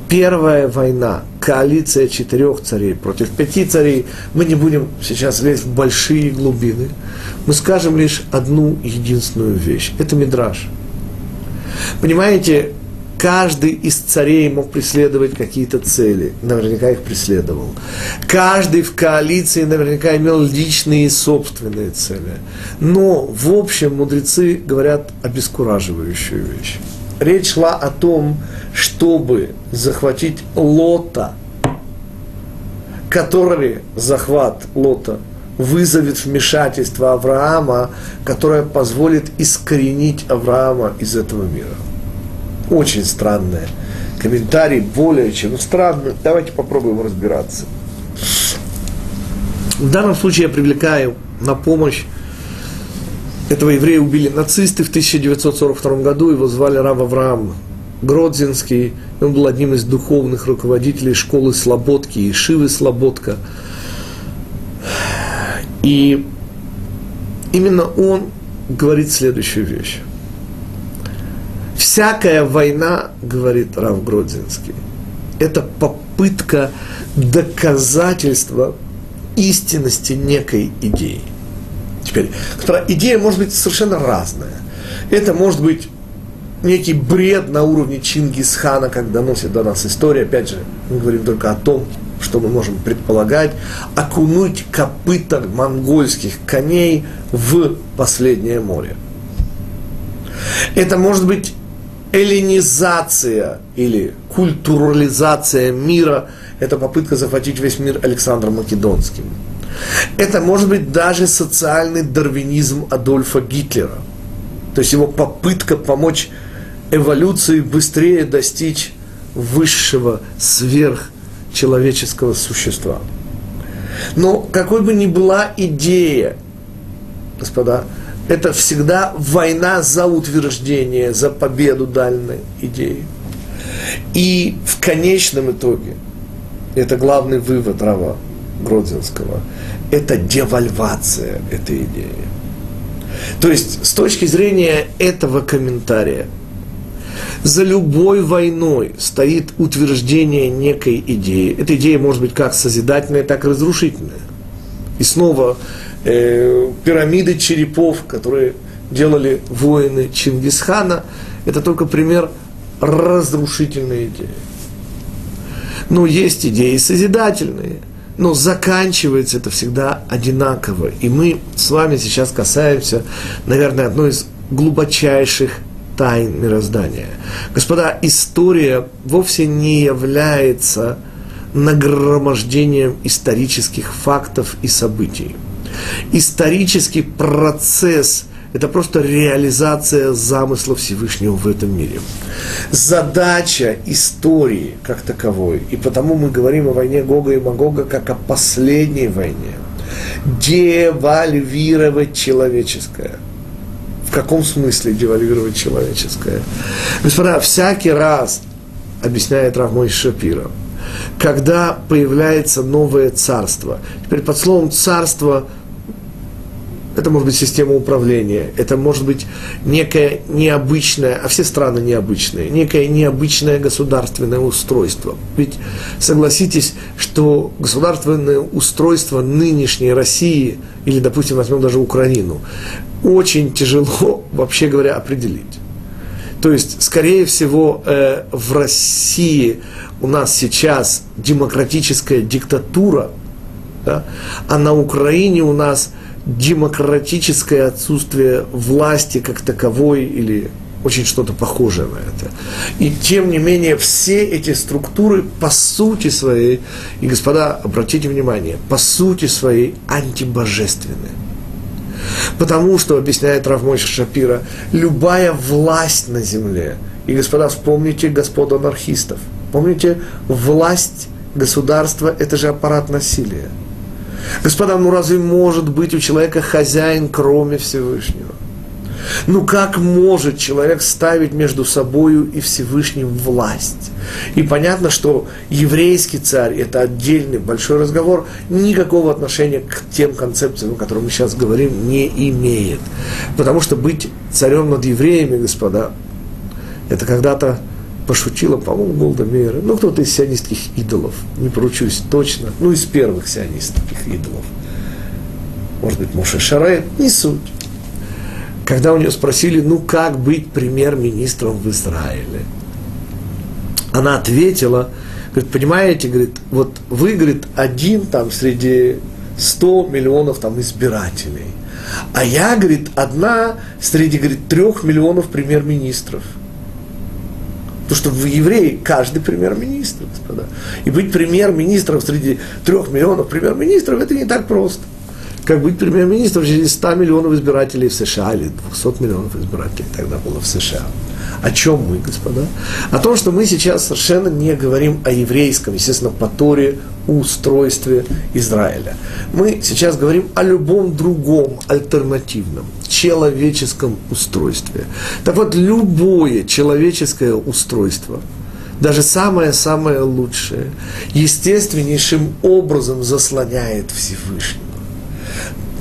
Speaker 1: Первая война коалиция четырех царей против пяти царей. Мы не будем сейчас лезть в большие глубины. Мы скажем лишь одну единственную вещь. Это мидраж. Понимаете, Каждый из царей мог преследовать какие-то цели, наверняка их преследовал. Каждый в коалиции наверняка имел личные и собственные цели. Но, в общем, мудрецы говорят обескураживающую вещь. Речь шла о том, чтобы захватить Лота, который захват Лота вызовет вмешательство Авраама, которое позволит искоренить Авраама из этого мира. Очень странное. Комментарий более чем странный. Давайте попробуем разбираться. В данном случае я привлекаю на помощь этого еврея убили нацисты в 1942 году, его звали Рав Авраам Гродзинский, он был одним из духовных руководителей школы Слободки и Шивы Слободка. И именно он говорит следующую вещь. Всякая война, говорит Рав Гродзинский, это попытка доказательства истинности некой идеи. Теперь, идея может быть совершенно разная. Это может быть некий бред на уровне Чингисхана, как доносит до нас история. Опять же, мы говорим только о том, что мы можем предполагать, окунуть копыта монгольских коней в последнее море. Это может быть эллинизация или культурализация мира, это попытка захватить весь мир Александром Македонским. Это может быть даже социальный дарвинизм Адольфа Гитлера. То есть его попытка помочь эволюции быстрее достичь высшего сверхчеловеческого существа. Но какой бы ни была идея, господа, это всегда война за утверждение, за победу данной идеи. И в конечном итоге, это главный вывод Рава Гродзинского, это девальвация этой идеи. То есть, с точки зрения этого комментария, за любой войной стоит утверждение некой идеи. Эта идея может быть как созидательная, так и разрушительная. И снова э, пирамиды черепов, которые делали воины Чингисхана, это только пример разрушительной идеи. Но есть идеи созидательные, но заканчивается это всегда одинаково. И мы с вами сейчас касаемся, наверное, одной из глубочайших тайн мироздания. Господа, история вовсе не является нагромождением исторических фактов и событий. Исторический процесс – это просто реализация замысла Всевышнего в этом мире. Задача истории как таковой, и потому мы говорим о войне Гога и Магога как о последней войне, девальвировать человеческое – в каком смысле девальвировать человеческое? Господа, всякий раз, объясняет Равмой Шапира, когда появляется новое царство, теперь под словом царство это может быть система управления, это может быть некое необычное, а все страны необычные, некое необычное государственное устройство. Ведь согласитесь, что государственное устройство нынешней России, или, допустим, возьмем даже Украину, очень тяжело, вообще говоря, определить. То есть, скорее всего, э, в России у нас сейчас демократическая диктатура, да, а на Украине у нас демократическое отсутствие власти как таковой или очень что-то похожее на это. И тем не менее все эти структуры по сути своей, и господа, обратите внимание, по сути своей антибожественные. Потому что, объясняет Равмойша Шапира, любая власть на земле, и, господа, вспомните господ анархистов, помните, власть государства – это же аппарат насилия. Господа, ну разве может быть у человека хозяин, кроме Всевышнего? Ну как может человек ставить между собою и Всевышним власть? И понятно, что еврейский царь – это отдельный большой разговор, никакого отношения к тем концепциям, о которых мы сейчас говорим, не имеет. Потому что быть царем над евреями, господа, это когда-то пошутила, по-моему, Голда Мейер, ну, кто-то из сионистских идолов, не поручусь точно, ну, из первых сионистских идолов. Может быть, Моше Шарай, не суть когда у нее спросили, ну как быть премьер-министром в Израиле. она ответила, говорит, понимаете, говорит, вот вы, говорит, один там среди 100 миллионов там избирателей. А я, говорит, одна среди, говорит, трех миллионов премьер-министров. Потому что в евреи каждый премьер-министр, господа. И быть премьер-министром среди трех миллионов премьер-министров, это не так просто. Как быть премьер-министром среди 100 миллионов избирателей в США или 200 миллионов избирателей тогда было в США. О чем мы, господа? О том, что мы сейчас совершенно не говорим о еврейском, естественно, по Торе, устройстве Израиля. Мы сейчас говорим о любом другом альтернативном человеческом устройстве. Так вот, любое человеческое устройство, даже самое-самое лучшее, естественнейшим образом заслоняет Всевышнего.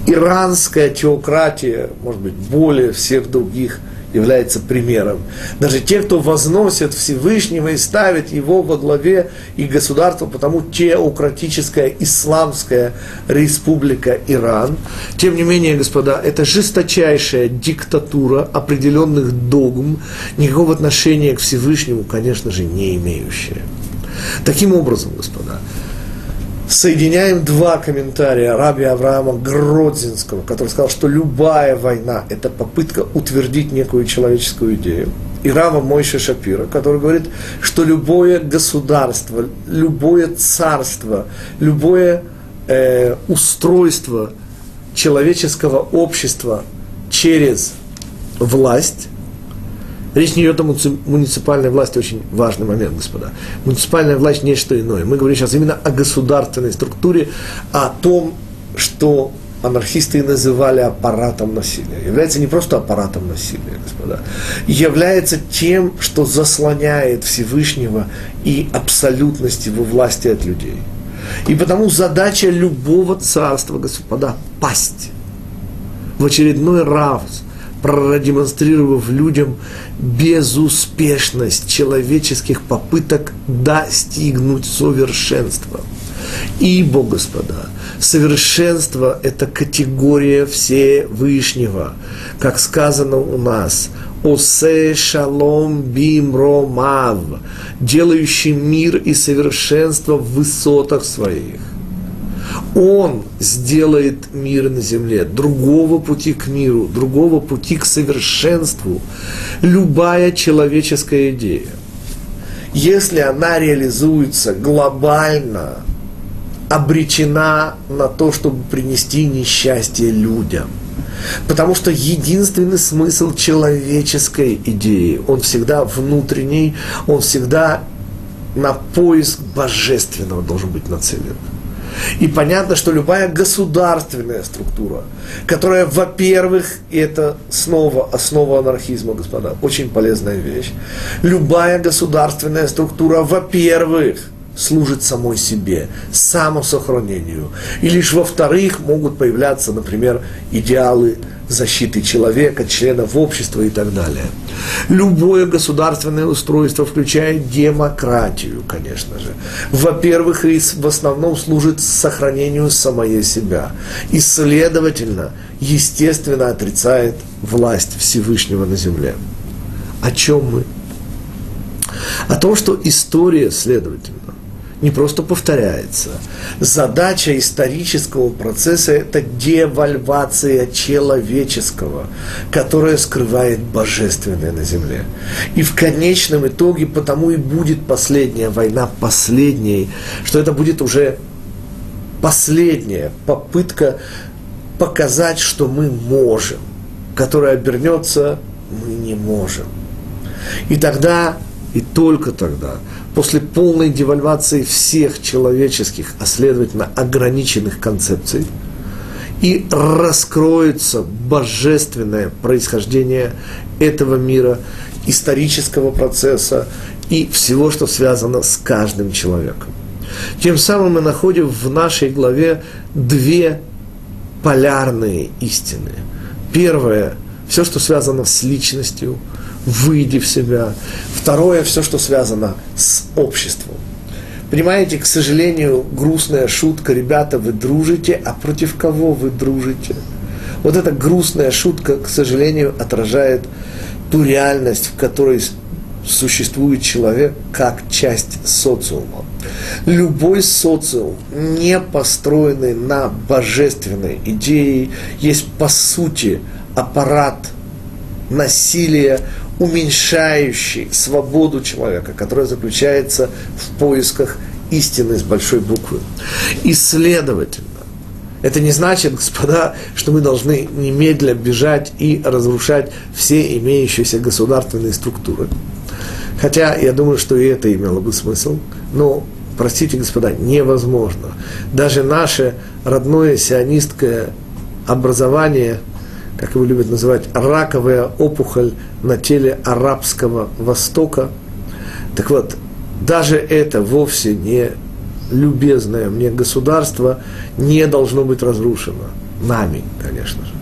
Speaker 1: Иранская теократия, может быть, более всех других – является примером. Даже те, кто возносят Всевышнего и ставят его во главе и государства, потому теократическая исламская республика Иран, тем не менее, господа, это жесточайшая диктатура определенных догм, никакого отношения к Всевышнему, конечно же, не имеющая. Таким образом, господа, соединяем два комментария раби Авраама Гродзинского, который сказал, что любая война – это попытка утвердить некую человеческую идею, и Рава Мойша Шапира, который говорит, что любое государство, любое царство, любое э, устройство человеческого общества через власть Речь не идет о муниципальной власти, очень важный момент, господа. Муниципальная власть не что иное. Мы говорим сейчас именно о государственной структуре, о том, что анархисты называли аппаратом насилия. Является не просто аппаратом насилия, господа, является тем, что заслоняет Всевышнего и абсолютность его власти от людей. И потому задача любого царства, господа, пасть в очередной раз – продемонстрировав людям безуспешность человеческих попыток достигнуть совершенства. Ибо, господа, совершенство – это категория Всевышнего. Как сказано у нас, «Осе шалом бимромав», делающий мир и совершенство в высотах своих. Он сделает мир на земле. Другого пути к миру, другого пути к совершенству. Любая человеческая идея, если она реализуется глобально, обречена на то, чтобы принести несчастье людям. Потому что единственный смысл человеческой идеи, он всегда внутренний, он всегда на поиск божественного должен быть нацелен. И понятно, что любая государственная структура, которая, во-первых, и это снова основа анархизма, господа, очень полезная вещь, любая государственная структура, во-первых, служит самой себе, самосохранению. И лишь во-вторых могут появляться, например, идеалы защиты человека, членов общества и так далее. Любое государственное устройство включает демократию, конечно же. Во-первых, в основном служит сохранению самой себя. И, следовательно, естественно отрицает власть Всевышнего на земле. О чем мы? О том, что история, следовательно, не просто повторяется. Задача исторического процесса – это девальвация человеческого, которая скрывает божественное на земле. И в конечном итоге потому и будет последняя война последней, что это будет уже последняя попытка показать, что мы можем, которая обернется «мы не можем». И тогда, и только тогда – после полной девальвации всех человеческих, а следовательно ограниченных концепций, и раскроется божественное происхождение этого мира, исторического процесса и всего, что связано с каждым человеком. Тем самым мы находим в нашей главе две полярные истины. Первое – все, что связано с личностью – выйди в себя. Второе, все, что связано с обществом. Понимаете, к сожалению, грустная шутка, ребята, вы дружите, а против кого вы дружите? Вот эта грустная шутка, к сожалению, отражает ту реальность, в которой существует человек как часть социума. Любой социум, не построенный на божественной идее, есть по сути аппарат насилия, уменьшающий свободу человека, которая заключается в поисках истины с большой буквы. И следовательно, это не значит, господа, что мы должны немедля бежать и разрушать все имеющиеся государственные структуры. Хотя я думаю, что и это имело бы смысл. Но, простите, господа, невозможно. Даже наше родное сионистское образование, как его любят называть, раковая опухоль на теле арабского Востока. Так вот, даже это вовсе не любезное мне государство не должно быть разрушено. Нами, конечно же.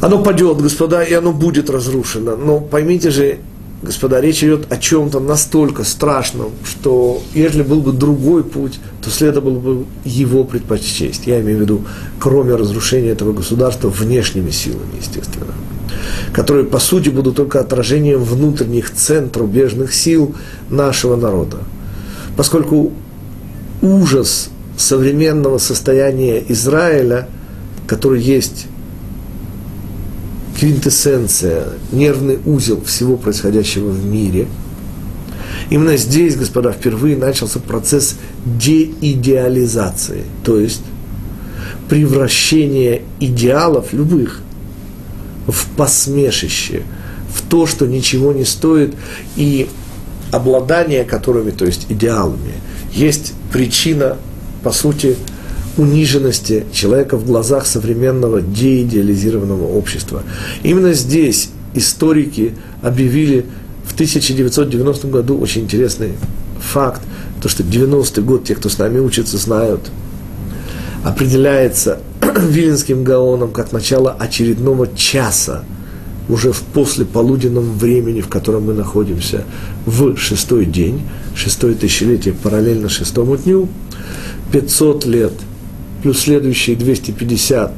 Speaker 1: Оно падет, господа, и оно будет разрушено. Но поймите же, господа, речь идет о чем-то настолько страшном, что если был бы другой путь, то следовало бы его предпочесть. Я имею в виду, кроме разрушения этого государства внешними силами, естественно, которые, по сути, будут только отражением внутренних центров рубежных сил нашего народа поскольку ужас современного состояния Израиля, который есть квинтэссенция, нервный узел всего происходящего в мире, именно здесь, господа, впервые начался процесс деидеализации, то есть превращение идеалов любых в посмешище, в то, что ничего не стоит, и обладание которыми, то есть идеалами, есть причина, по сути, униженности человека в глазах современного деидеализированного общества. Именно здесь историки объявили в 1990 году очень интересный факт, то, что 90-й год, те, кто с нами учится, знают, определяется Виленским Гаоном как начало очередного часа уже в послеполуденном времени, в котором мы находимся, в шестой день, шестое тысячелетие параллельно шестому дню, 500 лет, плюс следующие 250,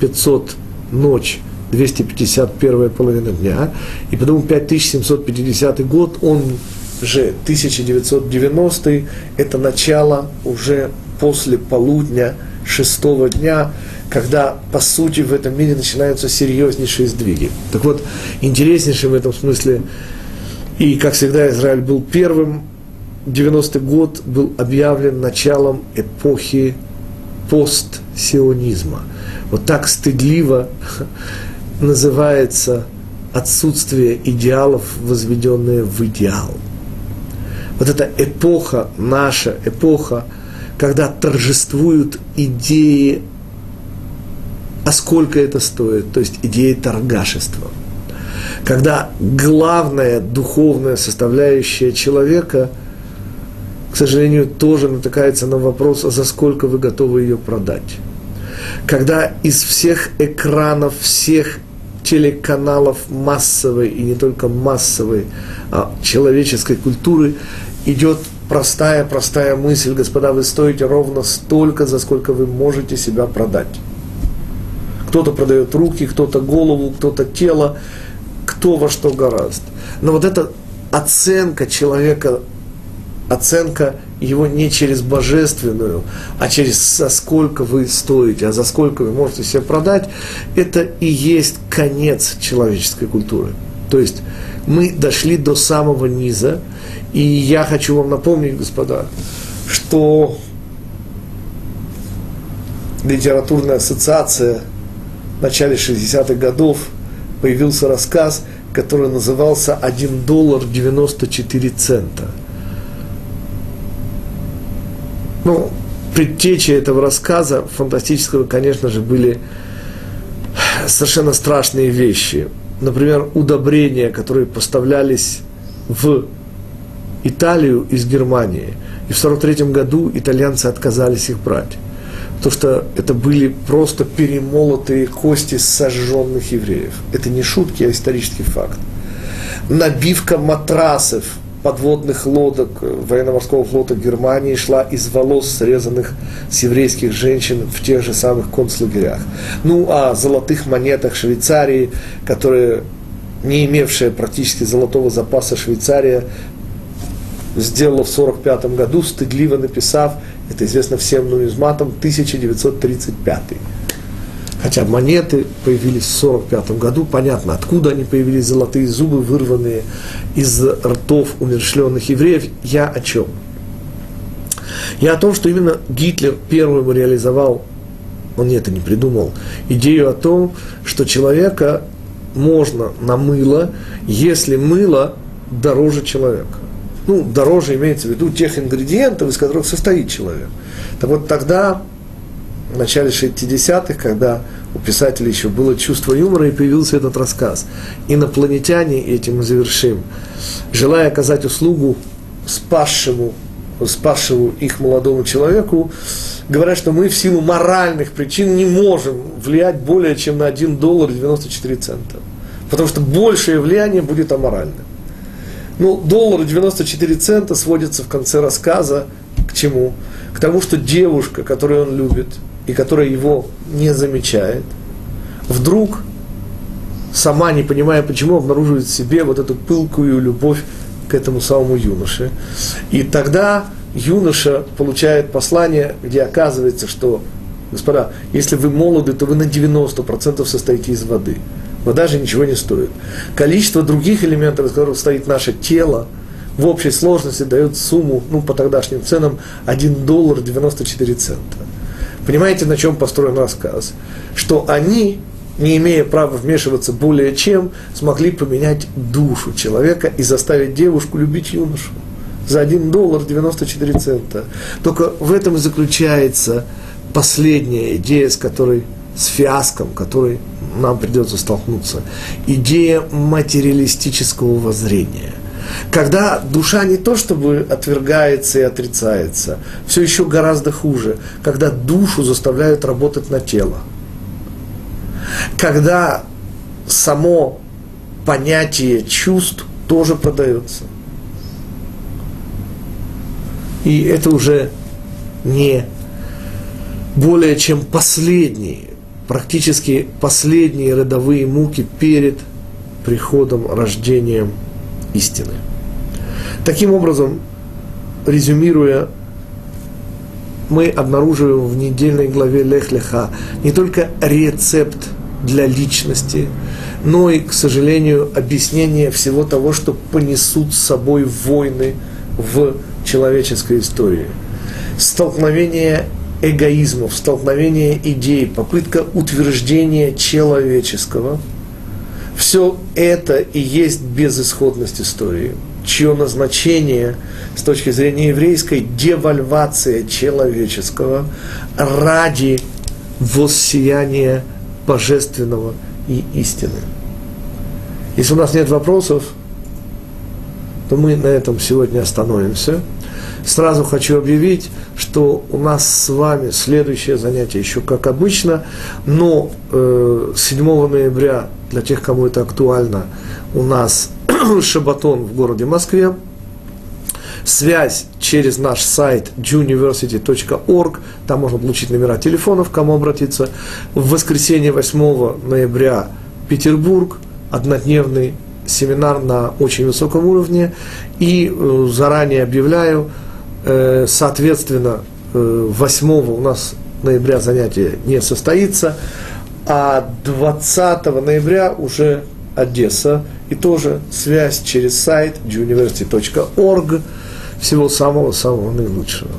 Speaker 1: 500 ночь, 251 половина дня, и потом 5750 год, он же 1990, это начало уже после полудня шестого дня, когда, по сути, в этом мире начинаются серьезнейшие сдвиги. Так вот, интереснейшим в этом смысле, и, как всегда, Израиль был первым, 90-й год был объявлен началом эпохи постсионизма. Вот так стыдливо называется отсутствие идеалов, возведенные в идеал. Вот эта эпоха, наша эпоха, когда торжествуют идеи а сколько это стоит, то есть идея торгашества. Когда главная духовная составляющая человека, сожалению, тоже натыкается на вопрос, а за сколько вы готовы ее продать. Когда из всех экранов, всех телеканалов массовой и не только массовой а человеческой культуры идет простая-простая мысль, господа, вы стоите ровно столько, за сколько вы можете себя продать. Кто-то продает руки, кто-то голову, кто-то тело, кто во что гораст. Но вот эта оценка человека, оценка его не через божественную, а через за сколько вы стоите, а за сколько вы можете себя продать, это и есть конец человеческой культуры. То есть мы дошли до самого низа, и я хочу вам напомнить, господа, что литературная ассоциация – в начале 60-х годов появился рассказ, который назывался «1 доллар 94 цента». Ну, предтечи этого рассказа фантастического, конечно же, были совершенно страшные вещи. Например, удобрения, которые поставлялись в Италию из Германии. И в 1943 году итальянцы отказались их брать то, что это были просто перемолотые кости сожженных евреев. Это не шутки, а исторический факт. Набивка матрасов подводных лодок военно-морского флота Германии шла из волос, срезанных с еврейских женщин в тех же самых концлагерях. Ну, а золотых монетах Швейцарии, которые не имевшая практически золотого запаса Швейцария, сделала в 1945 году, стыдливо написав, это известно всем нумизматам, 1935. Хотя монеты появились в 1945 году, понятно, откуда они появились, золотые зубы, вырванные из ртов умершленных евреев. Я о чем? Я о том, что именно Гитлер первым реализовал, он это не придумал, идею о том, что человека можно на мыло, если мыло дороже человека. Ну, дороже имеется в виду тех ингредиентов, из которых состоит человек. Так вот тогда, в начале 60-х, когда у писателя еще было чувство юмора, и появился этот рассказ. Инопланетяне, этим мы завершим, желая оказать услугу спасшему, спасшему их молодому человеку, говорят, что мы в силу моральных причин не можем влиять более чем на 1 доллар 94 цента. Потому что большее влияние будет аморальным. Ну, доллар 94 цента сводится в конце рассказа к чему? К тому, что девушка, которую он любит, и которая его не замечает, вдруг, сама не понимая почему, обнаруживает в себе вот эту пылкую любовь к этому самому юноше. И тогда юноша получает послание, где оказывается, что, господа, если вы молоды, то вы на 90% состоите из воды – Вода же ничего не стоит. Количество других элементов, из которых стоит наше тело, в общей сложности дает сумму, ну, по тогдашним ценам, 1 доллар 94 цента. Понимаете, на чем построен рассказ? Что они, не имея права вмешиваться более чем, смогли поменять душу человека и заставить девушку любить юношу за 1 доллар 94 цента. Только в этом и заключается последняя идея, с которой, с фиаском, который нам придется столкнуться. Идея материалистического воззрения. Когда душа не то чтобы отвергается и отрицается, все еще гораздо хуже, когда душу заставляют работать на тело. Когда само понятие чувств тоже продается. И это уже не более чем последний практически последние родовые муки перед приходом, рождением истины. Таким образом, резюмируя, мы обнаруживаем в недельной главе Лех-Леха не только рецепт для личности, но и, к сожалению, объяснение всего того, что понесут с собой войны в человеческой истории. Столкновение эгоизмов, столкновение идей, попытка утверждения человеческого, все это и есть безысходность истории, чье назначение с точки зрения еврейской девальвация человеческого ради воссияния божественного и истины. Если у нас нет вопросов, то мы на этом сегодня остановимся. Сразу хочу объявить, что у нас с вами следующее занятие еще как обычно, но э, 7 ноября, для тех, кому это актуально, у нас шабатон в городе Москве. Связь через наш сайт juniversity.org, там можно получить номера телефонов, к кому обратиться. В воскресенье 8 ноября Петербург, однодневный семинар на очень высоком уровне. И э, заранее объявляю, Э, соответственно, 8 э, у нас ноября занятие не состоится, а 20 ноября уже Одесса, и тоже связь через сайт juniversity.org. Всего самого-самого наилучшего.